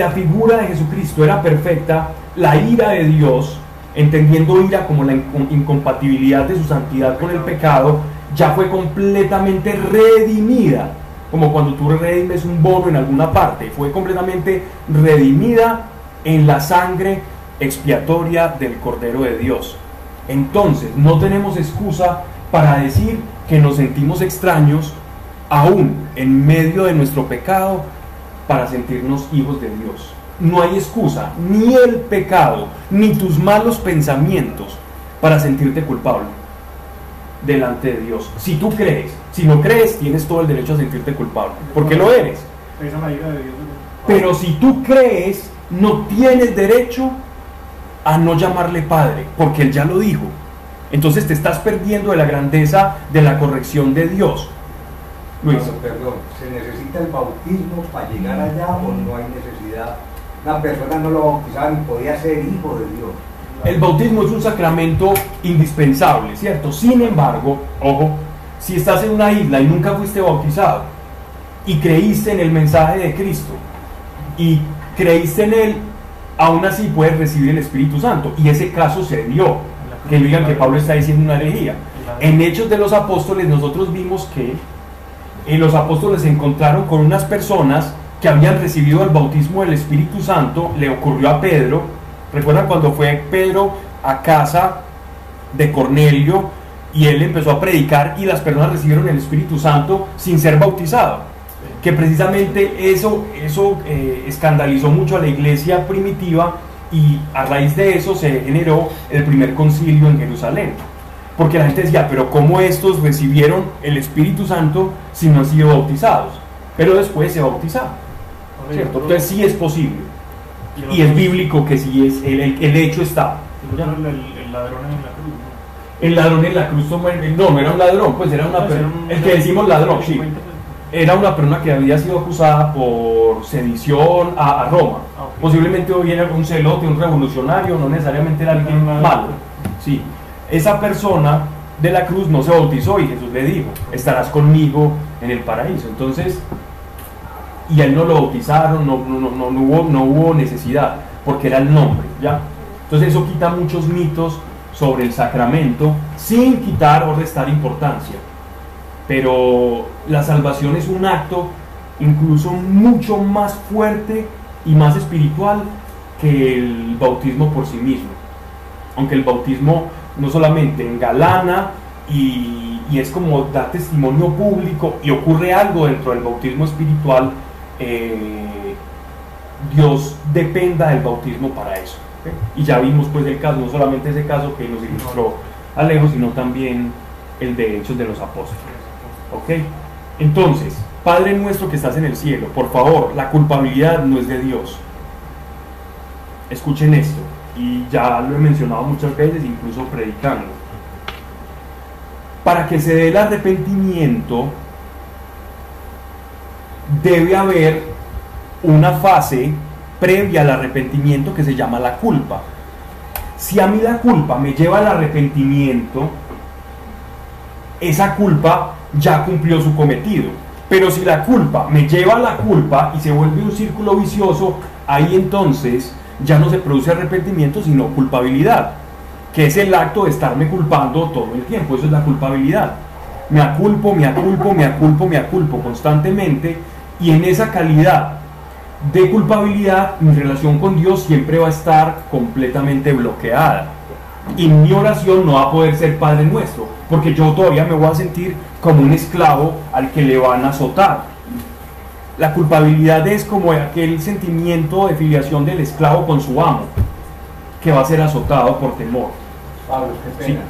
la figura de Jesucristo era perfecta, la ira de Dios, entendiendo ira como la incompatibilidad de su santidad con el pecado, ya fue completamente redimida, como cuando tú redimes un bono en alguna parte, fue completamente redimida en la sangre expiatoria del Cordero de Dios. Entonces, no tenemos excusa para decir que nos sentimos extraños aún en medio de nuestro pecado para sentirnos hijos de Dios. No hay excusa, ni el pecado, ni tus malos pensamientos para sentirte culpable delante de Dios. Si tú crees, si no crees, tienes todo el derecho a sentirte culpable, porque lo eres. Pero si tú crees, no tienes derecho a no llamarle Padre, porque Él ya lo dijo. Entonces te estás perdiendo de la grandeza de la corrección de Dios. Luis. perdón, ¿se necesita el bautismo para llegar allá o no hay necesidad? Una persona no lo bautizaba ni podía ser hijo de Dios. El bautismo es un sacramento indispensable, ¿cierto? Sin embargo, ojo, si estás en una isla y nunca fuiste bautizado y creíste en el mensaje de Cristo y creíste en él, aún así puedes recibir el Espíritu Santo. Y ese caso se dio. Que digan que Pablo está diciendo una herejía. En Hechos de los Apóstoles nosotros vimos que eh, los apóstoles se encontraron con unas personas que habían recibido el bautismo del Espíritu Santo. Le ocurrió a Pedro. ¿Recuerdan cuando fue Pedro a casa de Cornelio y él empezó a predicar y las personas recibieron el Espíritu Santo sin ser bautizados? que precisamente eso, eso eh, escandalizó mucho a la iglesia primitiva y a raíz de eso se generó el primer concilio en Jerusalén. Porque la gente decía, pero ¿cómo estos recibieron el Espíritu Santo si no han sido bautizados? Pero después se bautizaron. ¿cierto? Entonces sí es posible. Y es bíblico que sí es, el, el, hecho está. El, ladrón en la cruz. El ladrón en la cruz no, no era un ladrón, pues era una el que decimos ladrón, sí era una persona que había sido acusada por sedición a, Roma. Ah, Posiblemente hubiera un celote, un revolucionario, no necesariamente era alguien malo. Sí. Esa persona de la cruz no se bautizó y Jesús le dijo, estarás conmigo en el paraíso. Entonces, y él no lo bautizaron, no, no, no, no, hubo, no hubo necesidad, porque era el nombre, ¿ya? Entonces eso quita muchos mitos sobre el sacramento sin quitar o restar importancia pero la salvación es un acto incluso mucho más fuerte y más espiritual que el bautismo por sí mismo. Aunque el bautismo no solamente engalana y, y es como da testimonio público y ocurre algo dentro del bautismo espiritual, eh, Dios dependa del bautismo para eso. Y ya vimos pues el caso, no solamente ese caso que nos ilustró Alejo, sino también el de Hechos de los Apóstoles. ¿Ok? Entonces, Padre nuestro que estás en el cielo, por favor, la culpabilidad no es de Dios. Escuchen esto, y ya lo he mencionado muchas veces, incluso predicando. Para que se dé el arrepentimiento, debe haber una fase previa al arrepentimiento que se llama la culpa. Si a mí la culpa me lleva al arrepentimiento, esa culpa ya cumplió su cometido. Pero si la culpa me lleva a la culpa y se vuelve un círculo vicioso, ahí entonces ya no se produce arrepentimiento, sino culpabilidad, que es el acto de estarme culpando todo el tiempo. Eso es la culpabilidad. Me aculpo, me aculpo, me aculpo, me aculpo constantemente y en esa calidad de culpabilidad mi relación con Dios siempre va a estar completamente bloqueada. Y mi oración no va a poder ser Padre nuestro, porque yo todavía me voy a sentir como un esclavo al que le van a azotar. La culpabilidad es como aquel sentimiento de filiación del esclavo con su amo, que va a ser azotado por temor. Pablo, qué pena.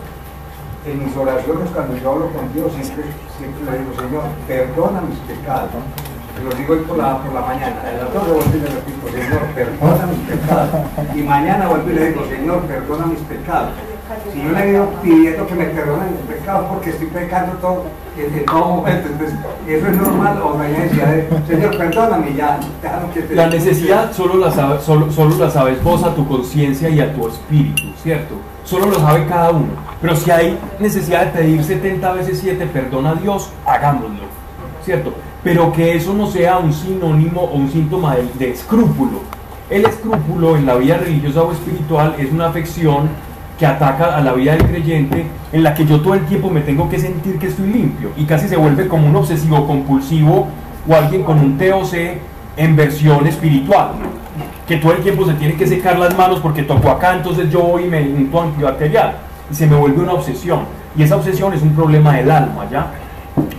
En mis oraciones, cuando yo hablo con Dios, siempre, siempre le digo, Señor, perdona mis pecados. Te lo digo hoy por la, por la mañana. Le vuelvo y le repito, Señor, perdona mis pecados. Y mañana vuelvo y le digo, Señor, perdona mis pecados. Si yo le ido pidiendo que me perdonen mis pecados porque estoy pecando todo, en, todo momento, entonces, ¿eso es normal o no hay necesidad de, Señor, perdóname ya? Que te la necesidad solo la, sabe, solo, solo la sabes vos a tu conciencia y a tu espíritu, ¿cierto? Solo lo sabe cada uno. Pero si hay necesidad de pedir 70 veces 7, perdona a Dios, hagámoslo, ¿cierto? Pero que eso no sea un sinónimo o un síntoma de, de escrúpulo, El escrúpulo en la vida religiosa o espiritual es una afección que ataca a la vida del creyente en la que yo todo el tiempo me tengo que sentir que estoy limpio y casi se vuelve como un obsesivo compulsivo o alguien con un TOC en versión espiritual que todo el tiempo se tiene que secar las manos porque tocó acá entonces yo voy y me unto antibacterial y se me vuelve una obsesión. Y esa obsesión es un problema del alma ya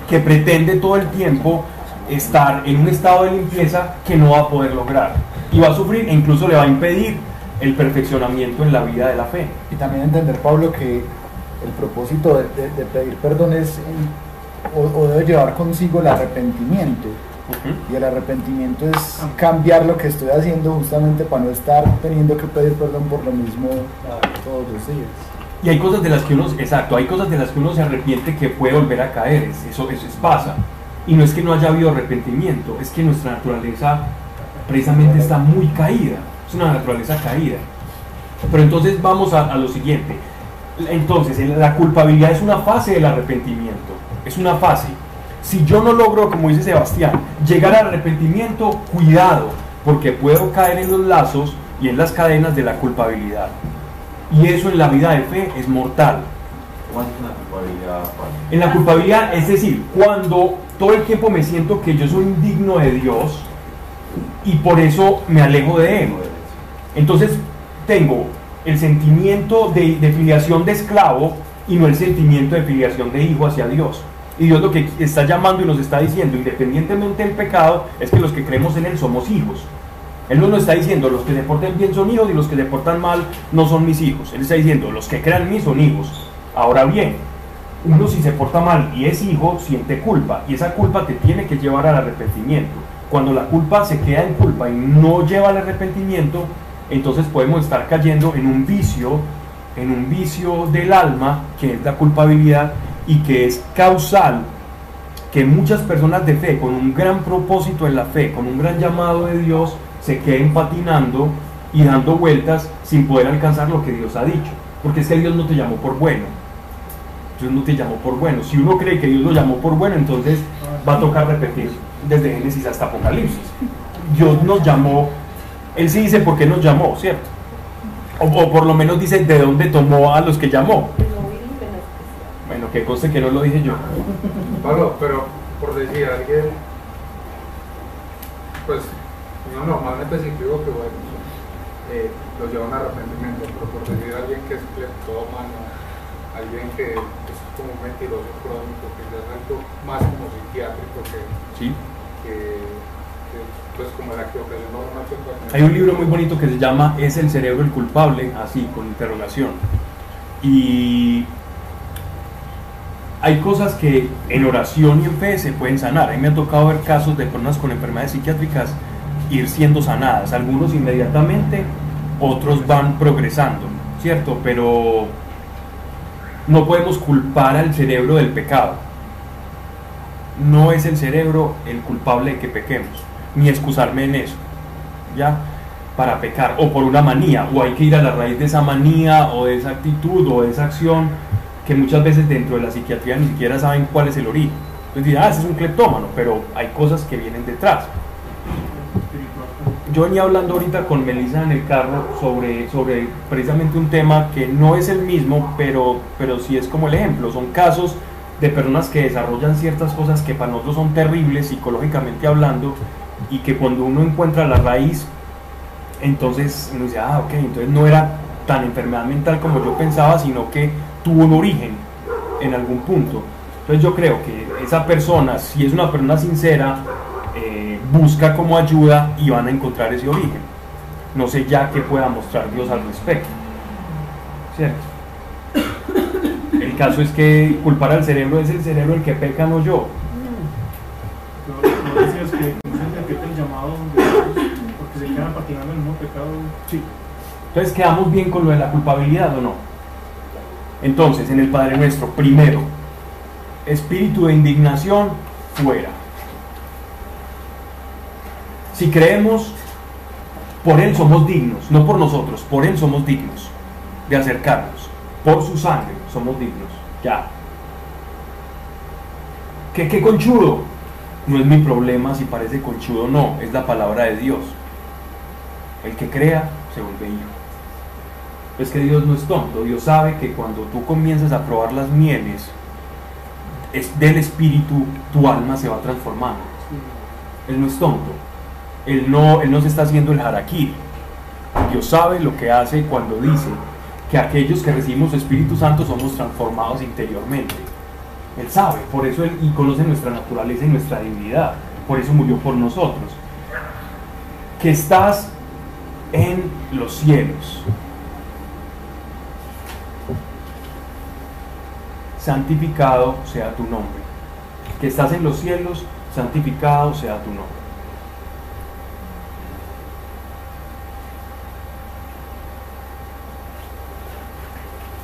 que pretende todo el tiempo estar en un estado de limpieza que no va a poder lograr y va a sufrir e incluso le va a impedir el perfeccionamiento en la vida de la fe. Y también entender, Pablo, que el propósito de, pedir perdón es o, debe llevar consigo el arrepentimiento. Y el arrepentimiento es cambiar lo que estoy haciendo justamente para no estar teniendo que pedir perdón por lo mismo todos los días. Y hay cosas de las que uno, exacto, hay cosas de las que uno se arrepiente que puede volver a caer, eso, eso es, pasa. Y no es que no haya habido arrepentimiento, es que nuestra naturaleza precisamente está muy caída, es una naturaleza caída. Pero entonces vamos a, lo siguiente. Entonces, la culpabilidad es una fase del arrepentimiento, es una fase. Si yo no logro, como dice Sebastián, llegar al arrepentimiento, cuidado, porque puedo caer en los lazos y en las cadenas de la culpabilidad. Y eso en la vida de fe es mortal. En la culpabilidad, es decir, cuando todo el tiempo me siento que yo soy indigno de Dios, y por eso me alejo de él. Entonces tengo el sentimiento de, filiación de esclavo y no el sentimiento de filiación de hijo hacia Dios. Y Dios lo que está llamando y nos está diciendo, independientemente del pecado, es que los que creemos en Él somos hijos. Él no nos está diciendo, los que se porten bien son hijos y los que se portan mal no son mis hijos. Él está diciendo, los que crean en mí son hijos. Ahora bien, uno si se porta mal y es hijo, siente culpa. Y esa culpa te tiene que llevar al arrepentimiento. Cuando la culpa se queda en culpa y no lleva al arrepentimiento, entonces podemos estar cayendo en un vicio, en un vicio del alma, que es la culpabilidad y que es causal que muchas personas de fe, con un gran propósito en la fe, con un gran llamado de Dios, se queden patinando y dando vueltas sin poder alcanzar lo que Dios ha dicho. Porque es que Dios no te llamó por bueno. Dios no te llamó por bueno. Si uno cree que Dios lo llamó por bueno, entonces va a tocar repetir desde Génesis hasta Apocalipsis. Dios nos llamó, Él sí dice por qué nos llamó, ¿cierto? O, por lo menos dice de dónde tomó a los que llamó. Bueno, que conste que no lo dije yo. Pablo, pero por decir alguien, pues yo normalmente sí creo que bueno, eh, los llevan a arrepentimiento, pero por decir alguien que es todo mano, alguien que es como un mentiroso crónico, que ya es algo más como psiquiátrico que, ¿Sí? Pues Hay un libro muy bonito que se llama ¿Es el cerebro el culpable? Así, con interrogación. Y hay cosas que en oración y en fe se pueden sanar. A mí me ha tocado ver casos de personas con enfermedades psiquiátricas ir siendo sanadas, algunos inmediatamente, otros van progresando, ¿cierto? Pero no podemos culpar al cerebro del pecado no es el cerebro el culpable de que pequemos, ni excusarme en eso, ¿ya? Para pecar, o por una manía, o hay que ir a la raíz de esa manía, o de esa actitud, o de esa acción, que muchas veces dentro de la psiquiatría ni siquiera saben cuál es el origen. Entonces dirán, ah, ese es un cleptómano, pero hay cosas que vienen detrás. Yo venía hablando ahorita con Melissa en el carro sobre, sobre precisamente un tema que no es el mismo, pero, pero sí es como el ejemplo. Son casos de personas que desarrollan ciertas cosas que para nosotros son terribles psicológicamente hablando y que cuando uno encuentra la raíz, entonces uno dice, ah, ok, entonces no era tan enfermedad mental como yo pensaba, sino que tuvo un origen en algún punto. Entonces yo creo que esa persona, si es una persona sincera, eh, busca como ayuda y van a encontrar ese origen. No sé ya qué pueda mostrar Dios al respecto. ¿Cierto? El caso es que culpar al cerebro es el cerebro el que peca, no yo. No, decías que Entonces, ¿quedamos bien con lo de la culpabilidad o no? Entonces, en el Padre Nuestro, primero, espíritu de indignación, fuera. Si creemos, por Él somos dignos, no por nosotros, por Él somos dignos de acercarnos, por su sangre somos dignos. Ya. ¿Qué, ¿Qué conchudo? No es mi problema si parece conchudo o no, es la palabra de Dios. El que crea se vuelve hijo. Es que Dios no es tonto, Dios sabe que cuando tú comienzas a probar las mieles es del espíritu, tu alma se va transformando. Él no es tonto, él no, él no se está haciendo el harakiri. Dios sabe lo que hace cuando dice que aquellos que recibimos Espíritu Santo somos transformados interiormente. Él sabe, por eso Él y conoce nuestra naturaleza y nuestra divinidad. Por eso murió por nosotros. Que estás en los cielos. Santificado sea tu nombre. Que estás en los cielos, santificado sea tu nombre.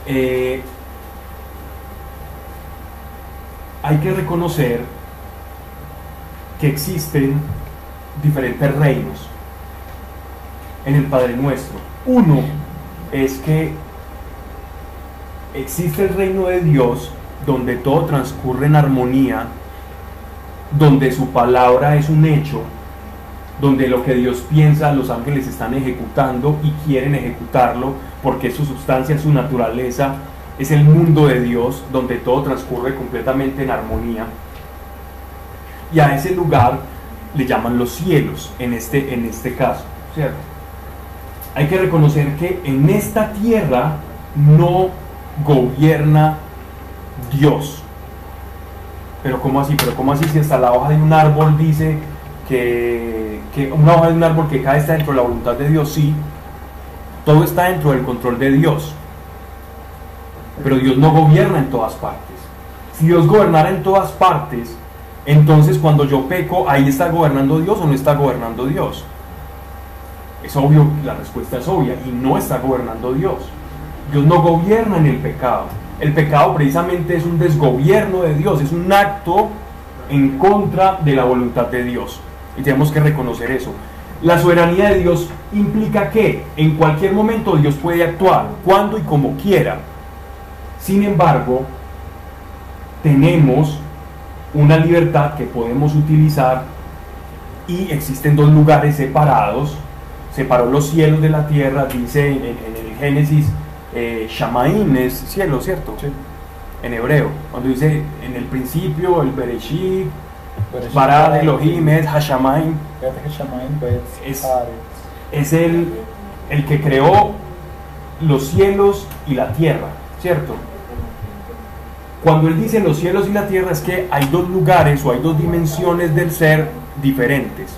Eh, hay que reconocer que existen diferentes reinos en el Padre Nuestro. Uno es que existe el reino de Dios donde todo transcurre en armonía, donde su palabra es un hecho, donde lo que Dios piensa los ángeles están ejecutando y quieren ejecutarlo porque su sustancia, su naturaleza es el mundo de Dios donde todo transcurre completamente en armonía. Y a ese lugar le llaman los cielos en este, en este caso, ¿cierto? Hay que reconocer que en esta tierra no gobierna Dios. Pero ¿cómo así? Pero ¿cómo así si hasta la hoja de un árbol dice que, que una hoja de un árbol que cae está dentro de la voluntad de Dios? Sí, todo está dentro del control de Dios. Pero Dios no gobierna en todas partes. Si Dios gobernara en todas partes, entonces cuando yo peco, ahí está gobernando Dios o no está gobernando Dios. Es obvio, la respuesta es obvia, y no está gobernando Dios. Dios no gobierna en el pecado. El pecado precisamente es un desgobierno de Dios, es un acto en contra de la voluntad de Dios. Y tenemos que reconocer eso. La soberanía de Dios implica que en cualquier momento Dios puede actuar, cuando y como quiera. Sin embargo, tenemos una libertad que podemos utilizar y existen dos lugares separados. Separó los cielos de la tierra, dice en, el Génesis, eh, Shamaim es cielo, ¿cierto? En hebreo, cuando dice en el principio, el Bereshit, para Elohim es Hashamaim. Es, es el, el que creó los cielos y la tierra, ¿cierto? Cuando él dice los cielos y la tierra es que hay dos lugares o hay dos dimensiones del ser diferentes.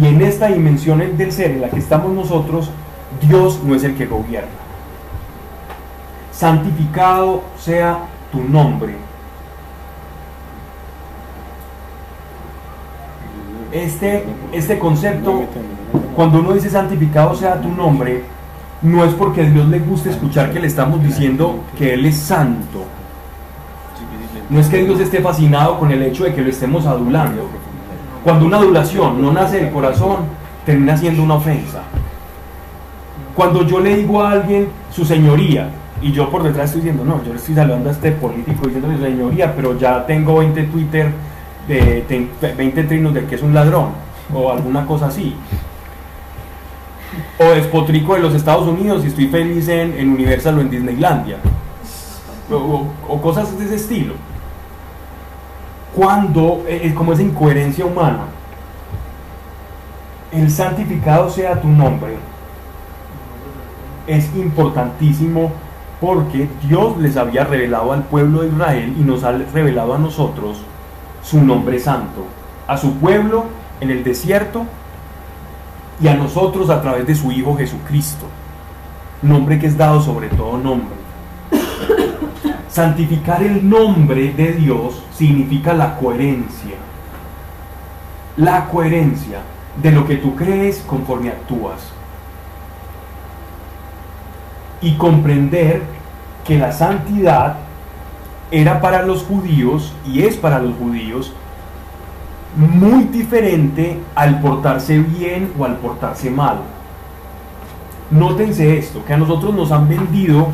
Y en esta dimensión del ser en la que estamos nosotros, Dios no es el que gobierna. Santificado sea tu nombre este, este concepto, cuando uno dice santificado sea tu nombre, no es porque a Dios le guste escuchar que le estamos diciendo que Él es santo. No es que Dios esté fascinado con el hecho de que lo estemos adulando. Cuando una adulación no nace del corazón, termina siendo una ofensa. Cuando yo le digo a alguien su señoría, y yo por detrás estoy diciendo, no, yo le estoy saludando a este político diciéndole señoría, pero ya tengo 20 Twitter de, 20 trinos de que es un ladrón o alguna cosa así. O despotrico de los Estados Unidos y estoy feliz en Universal o en Disneylandia. O, cosas de ese estilo. Cuando, es como esa incoherencia humana, el santificado sea tu nombre, es importantísimo porque Dios les había revelado al pueblo de Israel y nos ha revelado a nosotros su nombre santo, a su pueblo en el desierto y a nosotros a través de su Hijo Jesucristo, nombre que es dado sobre todo nombre. Santificar el nombre de Dios significa la coherencia, la coherencia de lo que tú crees conforme actúas y comprender que la santidad era para los judíos y es para los judíos muy diferente al portarse bien o al portarse mal. Nótense esto, que a nosotros nos han vendido,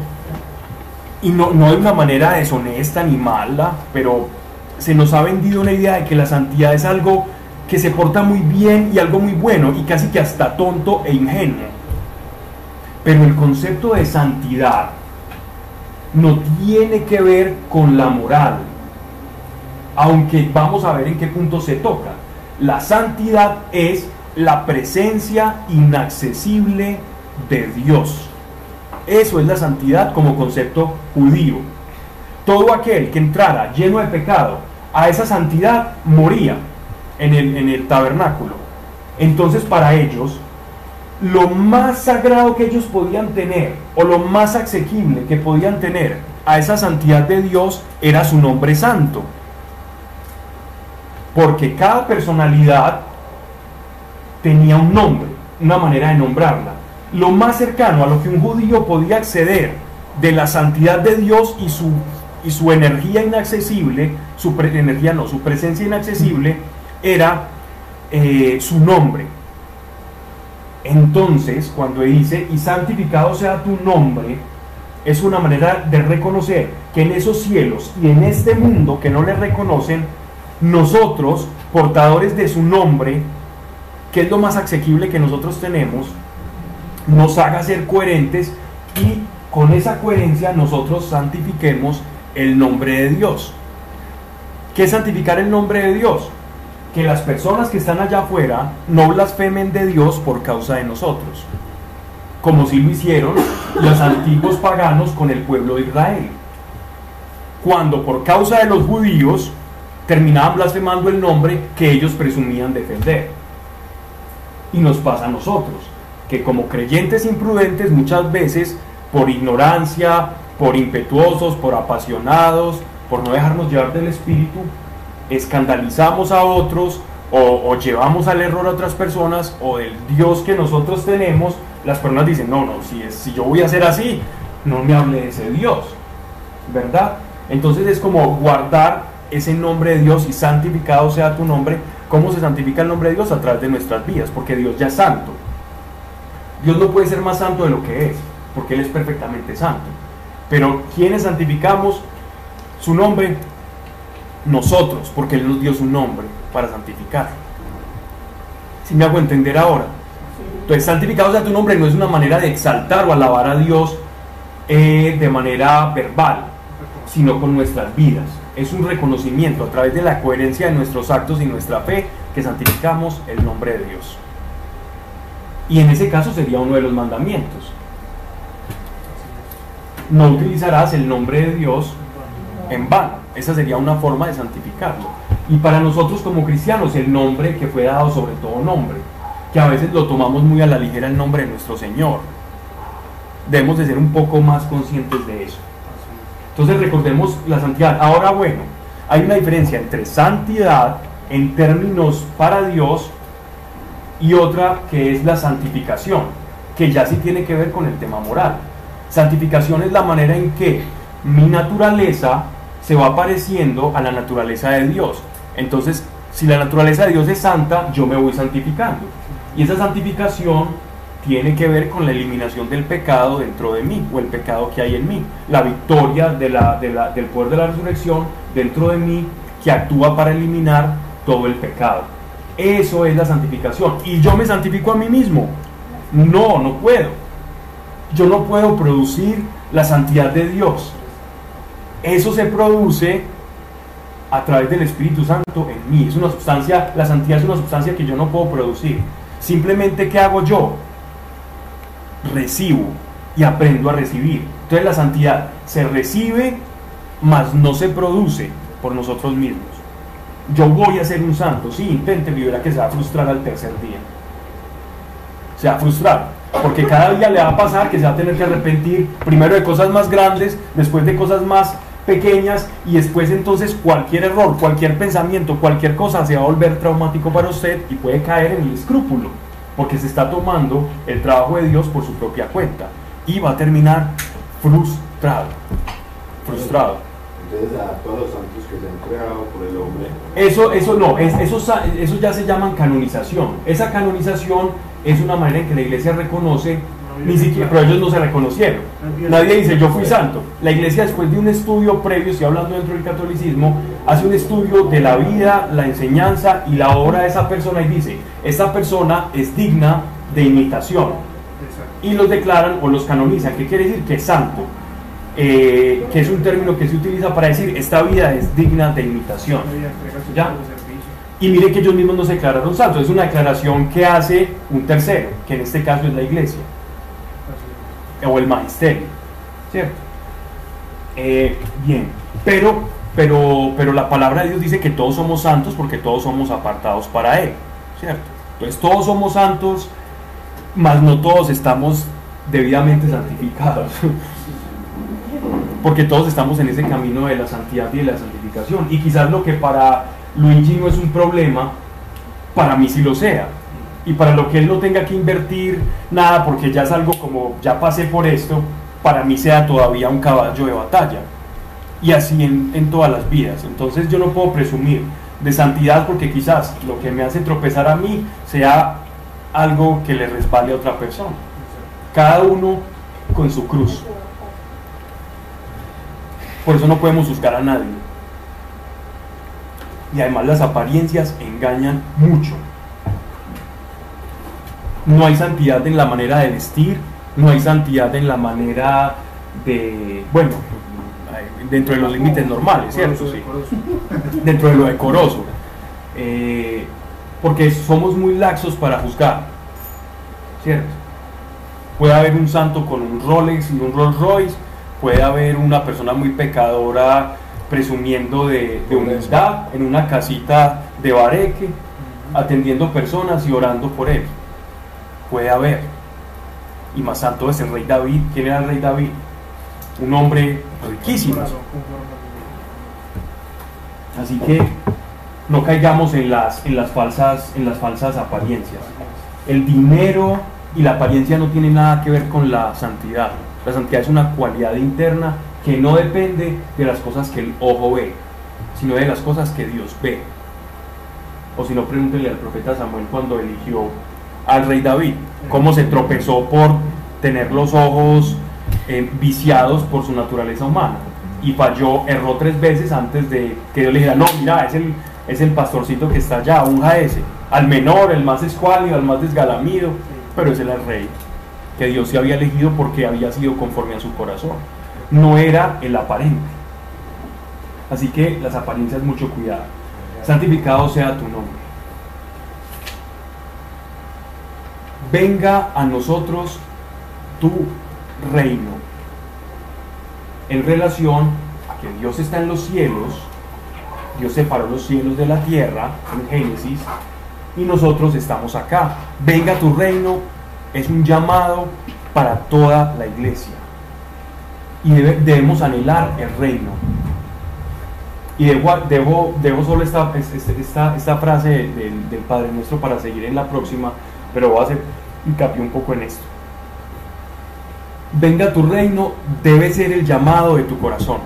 y no, no de una manera deshonesta ni mala, pero se nos ha vendido una idea de que la santidad es algo que se porta muy bien y algo muy bueno y casi que hasta tonto e ingenuo. Pero el concepto de santidad no tiene que ver con la moral, aunque vamos a ver en qué punto se toca. La santidad es la presencia inaccesible de Dios. Eso es la santidad como concepto judío. Todo aquel que entrara lleno de pecado a esa santidad moría en el, tabernáculo. Entonces para ellos, lo más sagrado que ellos podían tener, o lo más asequible que podían tener a esa santidad de Dios, era su nombre santo. Porque cada personalidad tenía un nombre, una manera de nombrarla. Lo más cercano a lo que un judío podía acceder de la santidad de Dios y su, y su energía inaccesible, su energía no, su presencia inaccesible, era eh, su nombre. Entonces, cuando dice, y santificado sea tu nombre, es una manera de reconocer que en esos cielos y en este mundo que no le reconocen, nosotros, portadores de su nombre, que es lo más asequible que nosotros tenemos, nos haga ser coherentes y con esa coherencia nosotros santifiquemos el nombre de Dios. ¿Qué es santificar el nombre de Dios? Que las personas que están allá afuera no blasfemen de Dios por causa de nosotros, como si lo hicieron los antiguos paganos con el pueblo de Israel. Cuando por causa de los judíos terminaban blasfemando el nombre que ellos presumían defender. Y nos pasa a nosotros, que como creyentes imprudentes muchas veces, por ignorancia, por impetuosos, por apasionados, por no dejarnos llevar del Espíritu, escandalizamos a otros o, llevamos al error a otras personas o del Dios que nosotros tenemos, las personas dicen, no, no, si, si yo voy a ser así, no me hable de ese Dios, ¿verdad? Entonces es como guardar ese nombre de Dios y santificado sea tu nombre ¿Cómo se santifica el nombre de Dios? A través de nuestras vidas, porque Dios ya es santo. Dios no puede ser más santo de lo que es, porque Él es perfectamente santo. Pero ¿quiénes santificamos su nombre? Nosotros, porque Él nos dio su nombre para santificar. Si me hago entender ahora. Entonces, santificado sea tu nombre no es una manera de exaltar o alabar a Dios eh, de manera verbal, sino con nuestras vidas es un reconocimiento a través de la coherencia de nuestros actos y nuestra fe que santificamos el nombre de Dios. Y en ese caso sería uno de los mandamientos. No utilizarás el nombre de Dios en vano. Esa sería una forma de santificarlo. Y para nosotros como cristianos, el nombre que fue dado sobre todo nombre, que a veces lo tomamos muy a la ligera el nombre de nuestro Señor. Debemos de ser un poco más conscientes de eso. Entonces recordemos la santidad. Ahora bueno, hay una diferencia entre santidad en términos para Dios y otra que es la santificación, que ya sí tiene que ver con el tema moral. Santificación es la manera en que mi naturaleza se va pareciendo a la naturaleza de Dios. Entonces, si la naturaleza de Dios es santa, yo me voy santificando. Y esa santificación tiene que ver con la eliminación del pecado dentro de mí o el pecado que hay en mí, la victoria del poder de la resurrección dentro de mí que actúa para eliminar todo el pecado. Eso es la santificación. Y yo me santifico a mí mismo. No, no puedo. Yo no puedo producir la santidad de Dios. Eso se produce a través del Espíritu Santo en mí. Es una sustancia, la santidad es una sustancia que yo no puedo producir. Simplemente, ¿qué hago yo? recibo y aprendo a recibir. Entonces la santidad se recibe, mas no se produce por nosotros mismos. Yo voy a ser un santo, sí, intente, vivir que se va a frustrar al tercer día. Se va a frustrar, porque cada día le va a pasar que se va a tener que arrepentir primero de cosas más grandes, después de cosas más pequeñas y después entonces cualquier error, cualquier pensamiento, cualquier cosa se va a volver traumático para usted y puede caer en el escrúpulo porque se está tomando el trabajo de Dios por su propia cuenta y va a terminar frustrado. Frustrado. Entonces a todos los santos que se han creado por el hombre. Eso, eso no, es, eso, eso ya se llama canonización. Esa canonización es una manera en que la iglesia reconoce Ni siquiera, pero ellos no se reconocieron. Nadie dice yo fui santo. La iglesia después de un estudio previo, estoy hablando dentro del catolicismo, hace un estudio de la vida, la enseñanza y la obra de esa persona y dice, esta persona es digna de imitación. Y los declaran o los canonizan. ¿Qué quiere decir? Que es santo. Eh, que es un término que se utiliza para decir esta vida es digna de imitación. ¿Ya? Y mire que ellos mismos no se declararon santos, es una declaración que hace un tercero, que en este caso es la iglesia, o el magisterio, ¿cierto? Eh, bien, pero, pero, pero la palabra de Dios dice que todos somos santos porque todos somos apartados para Él, ¿cierto? Entonces todos somos santos, mas no todos estamos debidamente santificados, porque todos estamos en ese camino de la santidad y de la santificación, y quizás lo que para Luigi no es un problema, para mí sí lo sea. Y para lo que él no tenga que invertir nada, porque ya es algo como, ya pasé por esto, para mí sea todavía un caballo de batalla. Y así en, en todas las vidas. Entonces yo no puedo presumir de santidad porque quizás lo que me hace tropezar a mí sea algo que le resbale a otra persona. Cada uno con su cruz. Por eso no podemos buscar a nadie y además las apariencias engañan mucho. No hay santidad en la manera de vestir, no hay santidad en la manera de, bueno, dentro de los límites normales, ¿cierto? Sí. Dentro de lo decoroso. Eh, porque somos muy laxos para juzgar, ¿cierto? Puede haber un santo con un Rolex y un Rolls Royce, puede haber una persona muy pecadora presumiendo de, humildad en una casita de bareque, atendiendo personas y orando por él. Puede haber. Y más santo es el rey David. ¿Quién era el rey David? Un hombre riquísimo. Así que no caigamos en las, en las, falsas, en las falsas apariencias. El dinero y la apariencia no tienen nada que ver con la santidad. La santidad es una cualidad interna que no depende de las cosas que el ojo ve, sino de las cosas que Dios ve. O si no, pregúntele al profeta Samuel cuando eligió al rey David, cómo se tropezó por tener los ojos eh, viciados por su naturaleza humana. Y falló, erró tres veces antes de que Dios le dijera, no, mira, es el, es el pastorcito que está allá, unja ese. Al menor, el más escuálido, al más desgalamido, pero era el rey, que Dios se había elegido porque había sido conforme a su corazón no era el aparente. Así que las apariencias, mucho cuidado. Santificado sea tu nombre. Venga a nosotros tu reino. En relación a que Dios está en los cielos, Dios separó los cielos de la tierra en Génesis y nosotros estamos acá. Venga tu reino es un llamado para toda la iglesia y debemos anhelar el reino. Y debo, solo esta, esta, esta frase del, del, Padre Nuestro para seguir en la próxima, pero voy a hacer hincapié un poco en esto. Venga tu reino debe ser el llamado de tu corazón.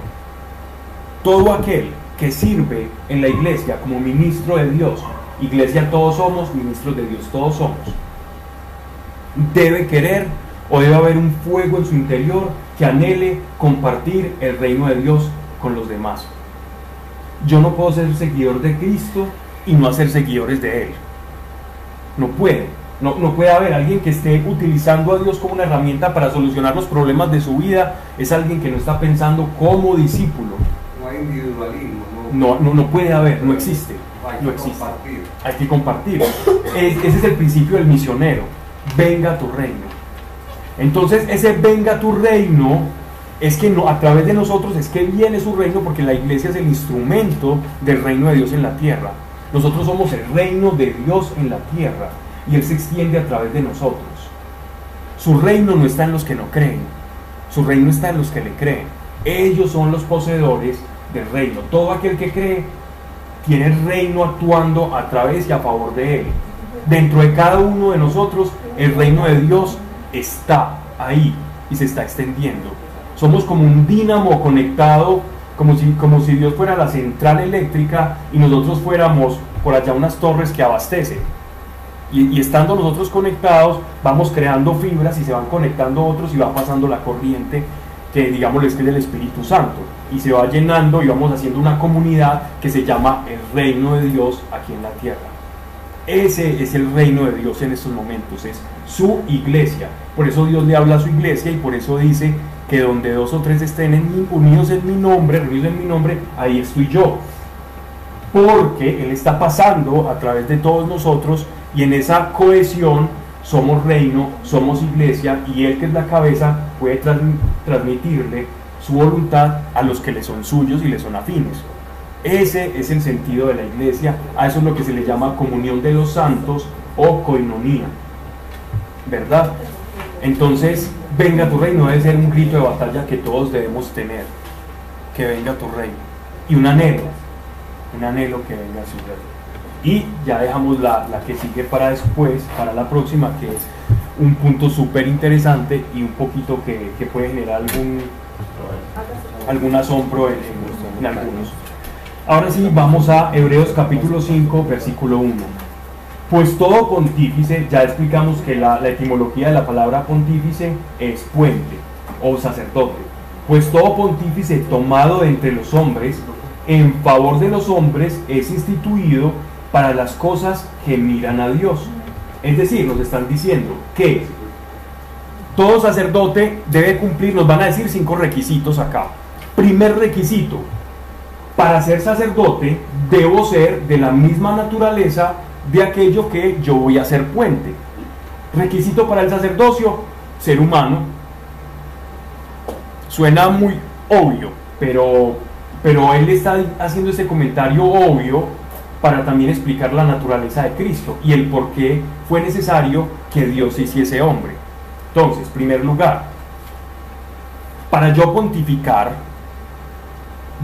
Todo aquel que sirve en la iglesia como ministro de Dios, iglesia todos somos, ministros de Dios todos somos, debe querer o debe haber un fuego en su interior que anhele compartir el reino de Dios con los demás. Yo no puedo ser seguidor de Cristo y no hacer seguidores de Él. No puede. No, no, puede haber alguien que esté utilizando a Dios como una herramienta para solucionar los problemas de su vida. Es alguien que no está pensando como discípulo. No hay individualismo. No, no, no puede haber, no existe. Hay no que existe. compartir. Hay que compartir. Es- ese es el principio del misionero. Venga tu reino. Entonces ese venga tu reino es que no, a través de nosotros es que viene su reino porque la iglesia es el instrumento del reino de Dios en la tierra. Nosotros somos el reino de Dios en la tierra y Él se extiende a través de nosotros. Su reino no está en los que no creen, su reino está en los que le creen. Ellos son los poseedores del reino. Todo aquel que cree tiene el reino actuando a través y a favor de Él. Dentro de cada uno de nosotros el reino de Dios está ahí y se está extendiendo. Somos como un dínamo conectado, como si, como si Dios fuera la central eléctrica y nosotros fuéramos por allá unas torres que abastecen. Y, estando nosotros conectados, vamos creando fibras y se van conectando otros y va pasando la corriente que digamos es que el Espíritu Santo. Y se va llenando y vamos haciendo una comunidad que se llama el reino de Dios aquí en la tierra. Ese es el reino de Dios en estos momentos, es su iglesia. Por eso Dios le habla a su iglesia y por eso dice que donde dos o tres estén unidos en mi nombre, reunidos en mi nombre, ahí estoy yo. Porque Él está pasando a través de todos nosotros y en esa cohesión somos reino, somos iglesia y Él que es la cabeza puede transmitirle su voluntad a los que le son suyos y le son afines. Ese es el sentido de la iglesia, a eso es lo que se le llama comunión de los santos o coinonía. ¿Verdad? Entonces, venga tu reino debe ser un grito de batalla que todos debemos tener. Que venga tu reino. Y un anhelo, un anhelo que venga su reino. Y ya dejamos la, la que sigue para después, para la próxima, que es un punto súper interesante y un poquito que, que, puede generar algún, algún asombro en, en algunos. Ahora sí, vamos a Hebreos capítulo 5, versículo 1. Pues todo pontífice, ya explicamos que la, etimología de la palabra pontífice es puente o sacerdote. Pues todo pontífice tomado de entre los hombres, en favor de los hombres, es instituido para las cosas que miran a Dios. Es decir, nos están diciendo que todo sacerdote debe cumplir, nos van a decir cinco requisitos acá. Primer requisito, para ser sacerdote debo ser de la misma naturaleza de aquello que yo voy a ser puente. Requisito para el sacerdocio, ser humano. Suena muy obvio, pero, pero él está haciendo ese comentario obvio para también explicar la naturaleza de Cristo y el por qué fue necesario que Dios hiciese hombre. Entonces, primer lugar, para yo pontificar,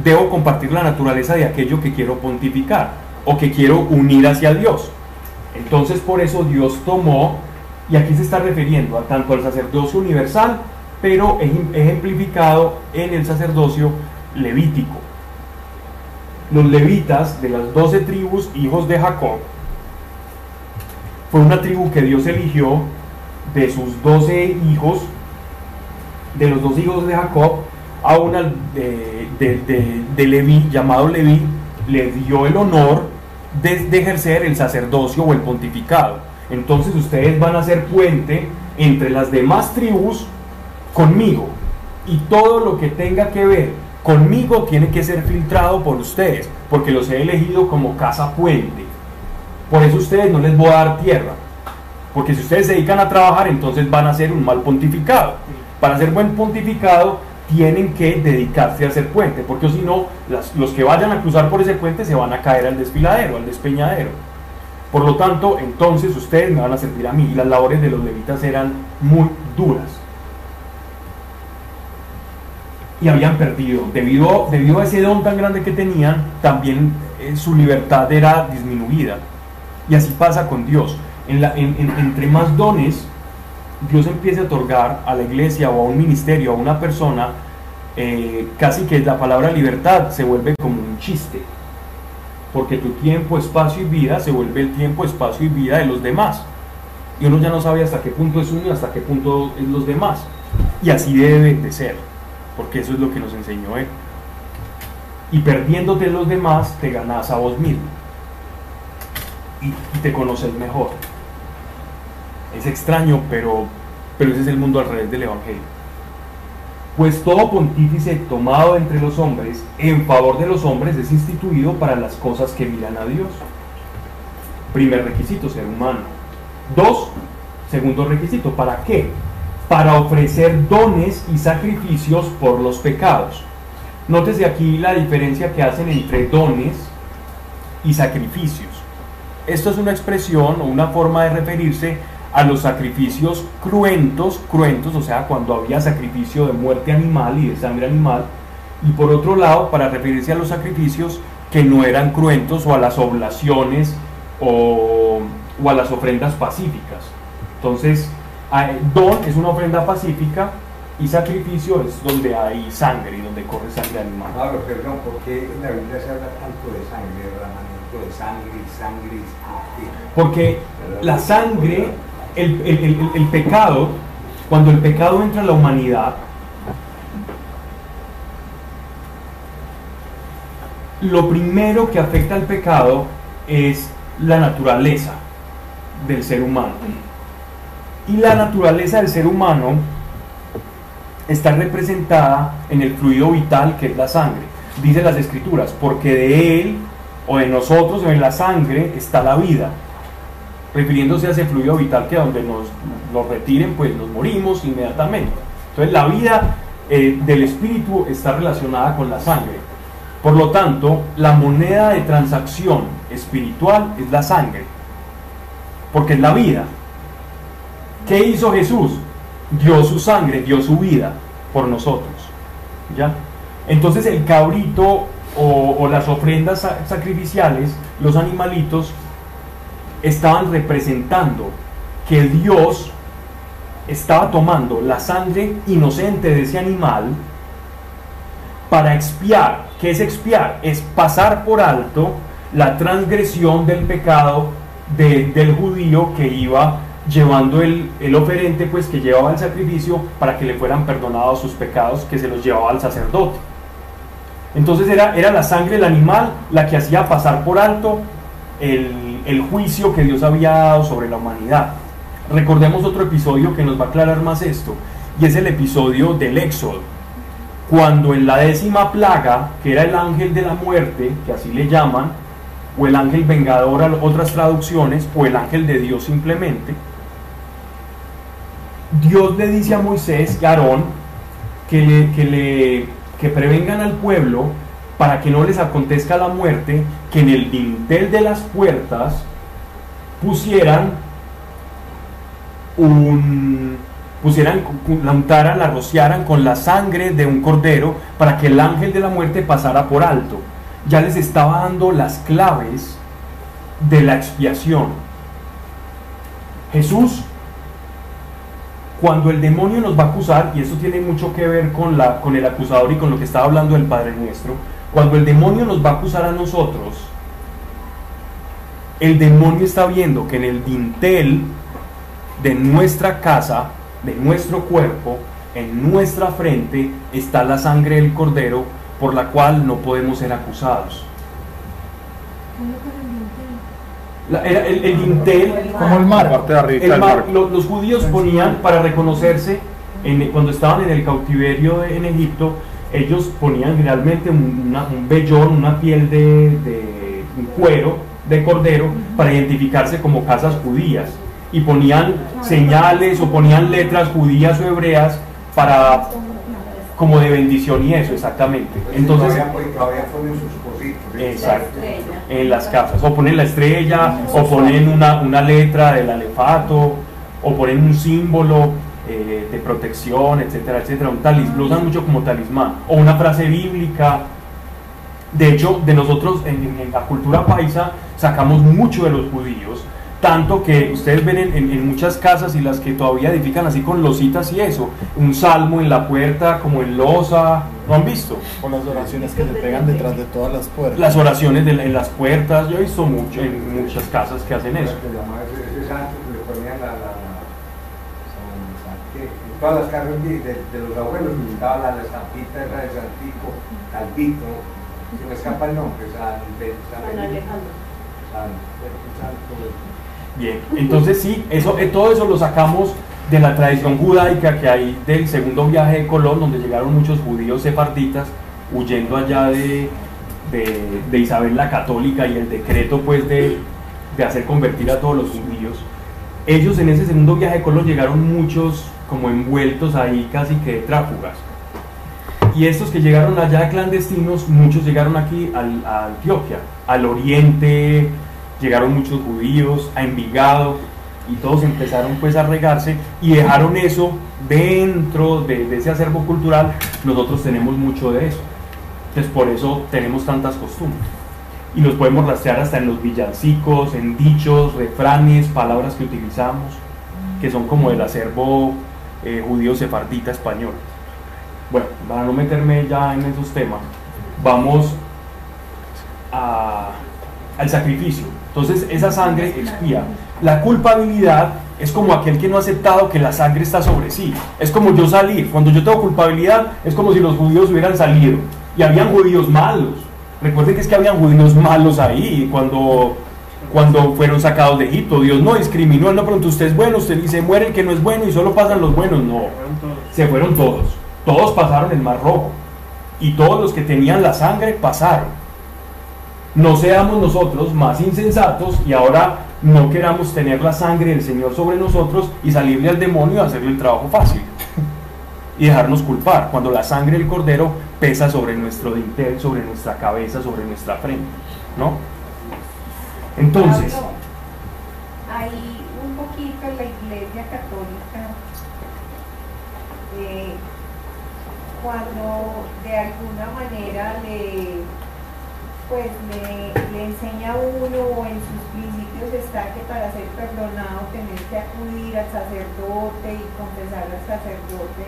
debo compartir la naturaleza de aquello que quiero pontificar o que quiero unir hacia Dios. Entonces por eso Dios tomó, y aquí se está refiriendo a tanto al sacerdocio universal, pero ejemplificado en el sacerdocio levítico. Los levitas de las doce tribus, hijos de Jacob, fue una tribu que Dios eligió de sus doce hijos, de los dos hijos de Jacob, a una de, de, Leví, llamado Leví, le dio el honor de, ejercer el sacerdocio o el pontificado. Entonces ustedes van a ser puente entre las demás tribus conmigo. Y todo lo que tenga que ver conmigo tiene que ser filtrado por ustedes, porque los he elegido como casa puente. Por eso ustedes no les voy a dar tierra. Porque si ustedes se dedican a trabajar, entonces van a ser un mal pontificado. Para ser buen pontificado, tienen que dedicarse a hacer puente, porque si no, los que vayan a cruzar por ese puente se van a caer al desfiladero, al despeñadero. Por lo tanto, entonces ustedes me van a servir a mí y las labores de los levitas eran muy duras. Y habían perdido, debido, debido a ese don tan grande que tenían, también eh, su libertad era disminuida. Y así pasa con Dios. Entre más dones Dios empieza a otorgar a la iglesia o a un ministerio, a una persona, eh, casi que la palabra libertad se vuelve como un chiste. Porque tu tiempo, espacio y vida se vuelve el tiempo, espacio y vida de los demás. Y uno ya no sabe hasta qué punto es uno y hasta qué punto es los demás. Y así debe de ser, porque eso es lo que nos enseñó él. Y perdiéndote los demás, te ganas a vos mismo. Y te conoces mejor. Es extraño, pero, pero ese es el mundo al revés del Evangelio. Pues todo pontífice tomado entre los hombres, en favor de los hombres, es instituido para las cosas que miran a Dios. Primer requisito, ser humano. Dos, segundo requisito, ¿para qué? Para ofrecer dones y sacrificios por los pecados. Nótese aquí la diferencia que hacen entre dones y sacrificios. Esto es una expresión o una forma de referirse a los sacrificios cruentos, cruentos, o sea, cuando había sacrificio de muerte animal y de sangre animal, y por otro lado, para referirse a los sacrificios que no eran cruentos o a las oblaciones o, a las ofrendas pacíficas. Entonces, don es una ofrenda pacífica y sacrificio es donde hay sangre y donde corre sangre animal. Pablo, perdón, ¿por qué en la Biblia se habla tanto de sangre, de propósito de sangre y sangre y sangre. Porque la sangre, el, pecado, cuando el pecado entra en la humanidad, lo primero que afecta al pecado es la naturaleza del ser humano. Y la naturaleza del ser humano está representada en el fluido vital que es la sangre. Dice las escrituras, porque de él o de nosotros o en la sangre está la vida. Refiriéndose a ese fluido vital que donde nos lo retiren, pues nos morimos inmediatamente. Entonces la vida eh, del espíritu está relacionada con la sangre. Por lo tanto, la moneda de transacción espiritual es la sangre, porque es la vida. ¿Qué hizo Jesús? Dio su sangre, dio su vida por nosotros. ¿Ya? Entonces el cabrito o, las ofrendas sa- sacrificiales, los animalitos, estaban representando que Dios estaba tomando la sangre inocente de ese animal para expiar. ¿Qué es expiar? Es pasar por alto la transgresión del pecado de- del judío que iba llevando el, el oferente, pues que llevaba el sacrificio para que le fueran perdonados sus pecados que se los llevaba al sacerdote. Entonces era, era la sangre del animal la que hacía pasar por alto el, juicio que Dios había dado sobre la humanidad. Recordemos otro episodio que nos va a aclarar más esto, y es el episodio del Éxodo cuando en la décima plaga, que era el ángel de la muerte, que así le llaman, o el ángel vengador a otras traducciones, o el ángel de Dios simplemente, Dios le dice a Moisés y a Aarón que, le, que, le, que prevengan al pueblo para que no les acontezca la muerte, que en el dintel de las puertas pusieran un, pusieran, la untaran, la rociaran con la sangre de un cordero para que el ángel de la muerte pasara por alto. Ya les estaba dando las claves de la expiación. Jesús, cuando el demonio nos va a acusar, y eso tiene mucho que ver con, la, con el acusador y con lo que estaba hablando el Padre Nuestro, cuando el demonio nos va a acusar a nosotros, el demonio está viendo que en el dintel de nuestra casa, de nuestro cuerpo, en nuestra frente, está la sangre del cordero por la cual no podemos ser acusados. La- era el, el dintel, Como el mar. Parte de arriba el del mar- mar. lo- los judíos ponían para reconocerse en- cuando estaban en el cautiverio de- en Egipto, ellos ponían generalmente un, una- un vellón, una piel de, de un cuero de cordero para identificarse como casas judías y ponían señales o ponían letras judías o hebreas para como de bendición y eso exactamente. Entonces todavía, todavía ponen sus cositos. ¿sí? Exacto. En las casas. O ponen la estrella, o ponen una, una letra del alefato, o ponen un símbolo eh, de protección, etcétera, etcétera. Un talis, lo usan mucho como talismán. O una frase bíblica. De hecho, de nosotros en, en- en la cultura paisa sacamos mucho de los judíos. Tanto que ustedes ven en, en- en muchas casas y las que todavía edifican así con lositas y eso, un salmo en la puerta como en losa, ¿no han visto? O las oraciones que se pegan detrás de todas las puertas. las oraciones de en las puertas, yo he visto mucho en muchas casas que hacen eso. Todas las casas de, de- de los abuelos estaba la, la estampita de Santico, Calvito, se me escapa el nombre, San, de- San, San, Santo, Bien, entonces sí, eso, eh, todo eso lo sacamos de la tradición judaica que hay del segundo viaje de Colón, donde llegaron muchos judíos sefarditas huyendo allá de, de, de Isabel la Católica y el decreto pues de, de hacer convertir a todos los judíos. Ellos en ese segundo viaje de Colón llegaron muchos como envueltos ahí casi que de tráfugas. Y estos que llegaron allá clandestinos, muchos llegaron aquí a Antioquia, al oriente, llegaron muchos judíos, a Envigado, y todos empezaron pues a regarse y dejaron eso dentro de, de ese acervo cultural. Nosotros tenemos mucho de eso. Entonces por eso tenemos tantas costumbres. Y los podemos rastrear hasta en los villancicos, en dichos, refranes, palabras que utilizamos, que son como del acervo eh, judío sefardita español. Bueno, para no meterme ya en esos temas, vamos a, al sacrificio. Entonces esa sangre expía. La culpabilidad es como aquel que no ha aceptado que la sangre está sobre sí. Es como yo salir. Cuando yo tengo culpabilidad es como si los judíos hubieran salido. Y habían judíos malos. Recuerden que es que habían judíos malos ahí cuando, cuando fueron sacados de Egipto. Dios no discriminó. No pronto usted es bueno, usted dice muere el que no es bueno y solo pasan los buenos. No. Se fueron todos. Todos pasaron el mar rojo. Y todos los que tenían la sangre pasaron no seamos nosotros más insensatos y ahora no queramos tener la sangre del Señor sobre nosotros y salirle al demonio y hacerle el trabajo fácil y dejarnos culpar cuando la sangre del cordero pesa sobre nuestro dintel, sobre nuestra cabeza, sobre nuestra frente, ¿no? Entonces, Pablo, hay un poquito en la iglesia católica eh, cuando de alguna manera le pues le, le enseña a uno o en sus principios está que para ser perdonado tenés que acudir al sacerdote y confesar al sacerdote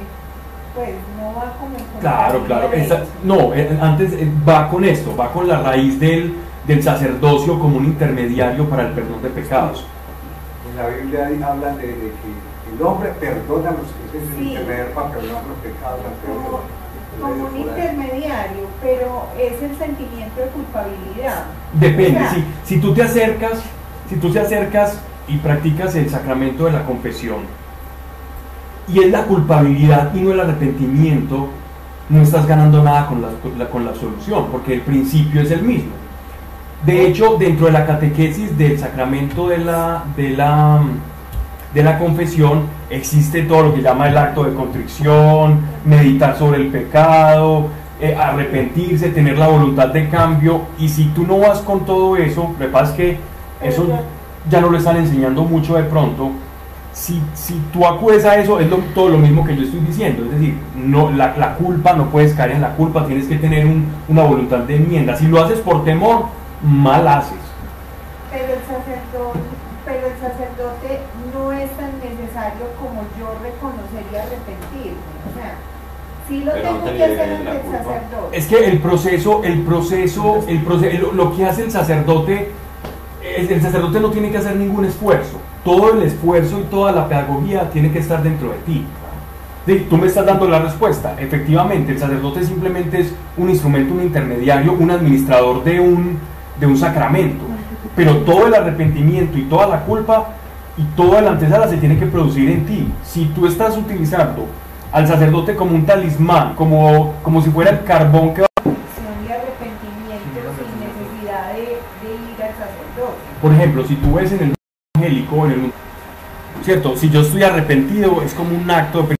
pues no va como claro, la claro, esa- no, eh, antes eh, va con esto, va con la raíz del, del sacerdocio como un intermediario para el perdón de pecados. En la Biblia hablan de, de que el hombre perdona a los que es el Sí. intermediario para perdonar los pecados como, como un intermediario, pero es el sentimiento de culpabilidad. Depende, O sea, si, si tú te acercas, si tú te acercas y practicas el sacramento de la confesión y es la culpabilidad y no el arrepentimiento, no estás ganando nada con la, con la- con la absolución, porque el principio es el mismo. De hecho, dentro de la catequesis del sacramento de la, de la, de la confesión existe todo lo que llama el acto de contrición, meditar sobre el pecado, eh, arrepentirse, tener la voluntad de cambio. Y si tú no vas con todo eso, lo que eso ya no lo están enseñando mucho de pronto. Si, si tú acudes a eso, es todo lo mismo que yo estoy diciendo. Es decir, no, la, la culpa, no puedes caer en la culpa, tienes que tener un- una voluntad de enmienda. Si lo haces por temor, mal haces. Pero el sacerdote, pero el sacerdote no es tan necesario como yo reconocer y arrepentirme. O sea, sí lo Pero tengo no te que hacer ante el sacerdote. Es que el proceso, el proceso, el proceso, lo, que hace el sacerdote, el, el sacerdote no tiene que hacer ningún esfuerzo. Todo el esfuerzo y toda la pedagogía tiene que estar dentro de ti. Sí, tú me estás dando la respuesta. Efectivamente, el sacerdote simplemente es un instrumento, un intermediario, un administrador de un, de un sacramento. Pero todo el arrepentimiento y toda la culpa y toda la antesala se tiene que producir en ti. Si tú estás utilizando al sacerdote como un talismán, como, como si fuera el carbón que va Acción y arrepentimiento sin necesidad de, de ir al sacerdote. Por ejemplo, si tú ves en el mundo evangélico, en el mundo- ¿cierto? Si yo estoy arrepentido, es como un acto de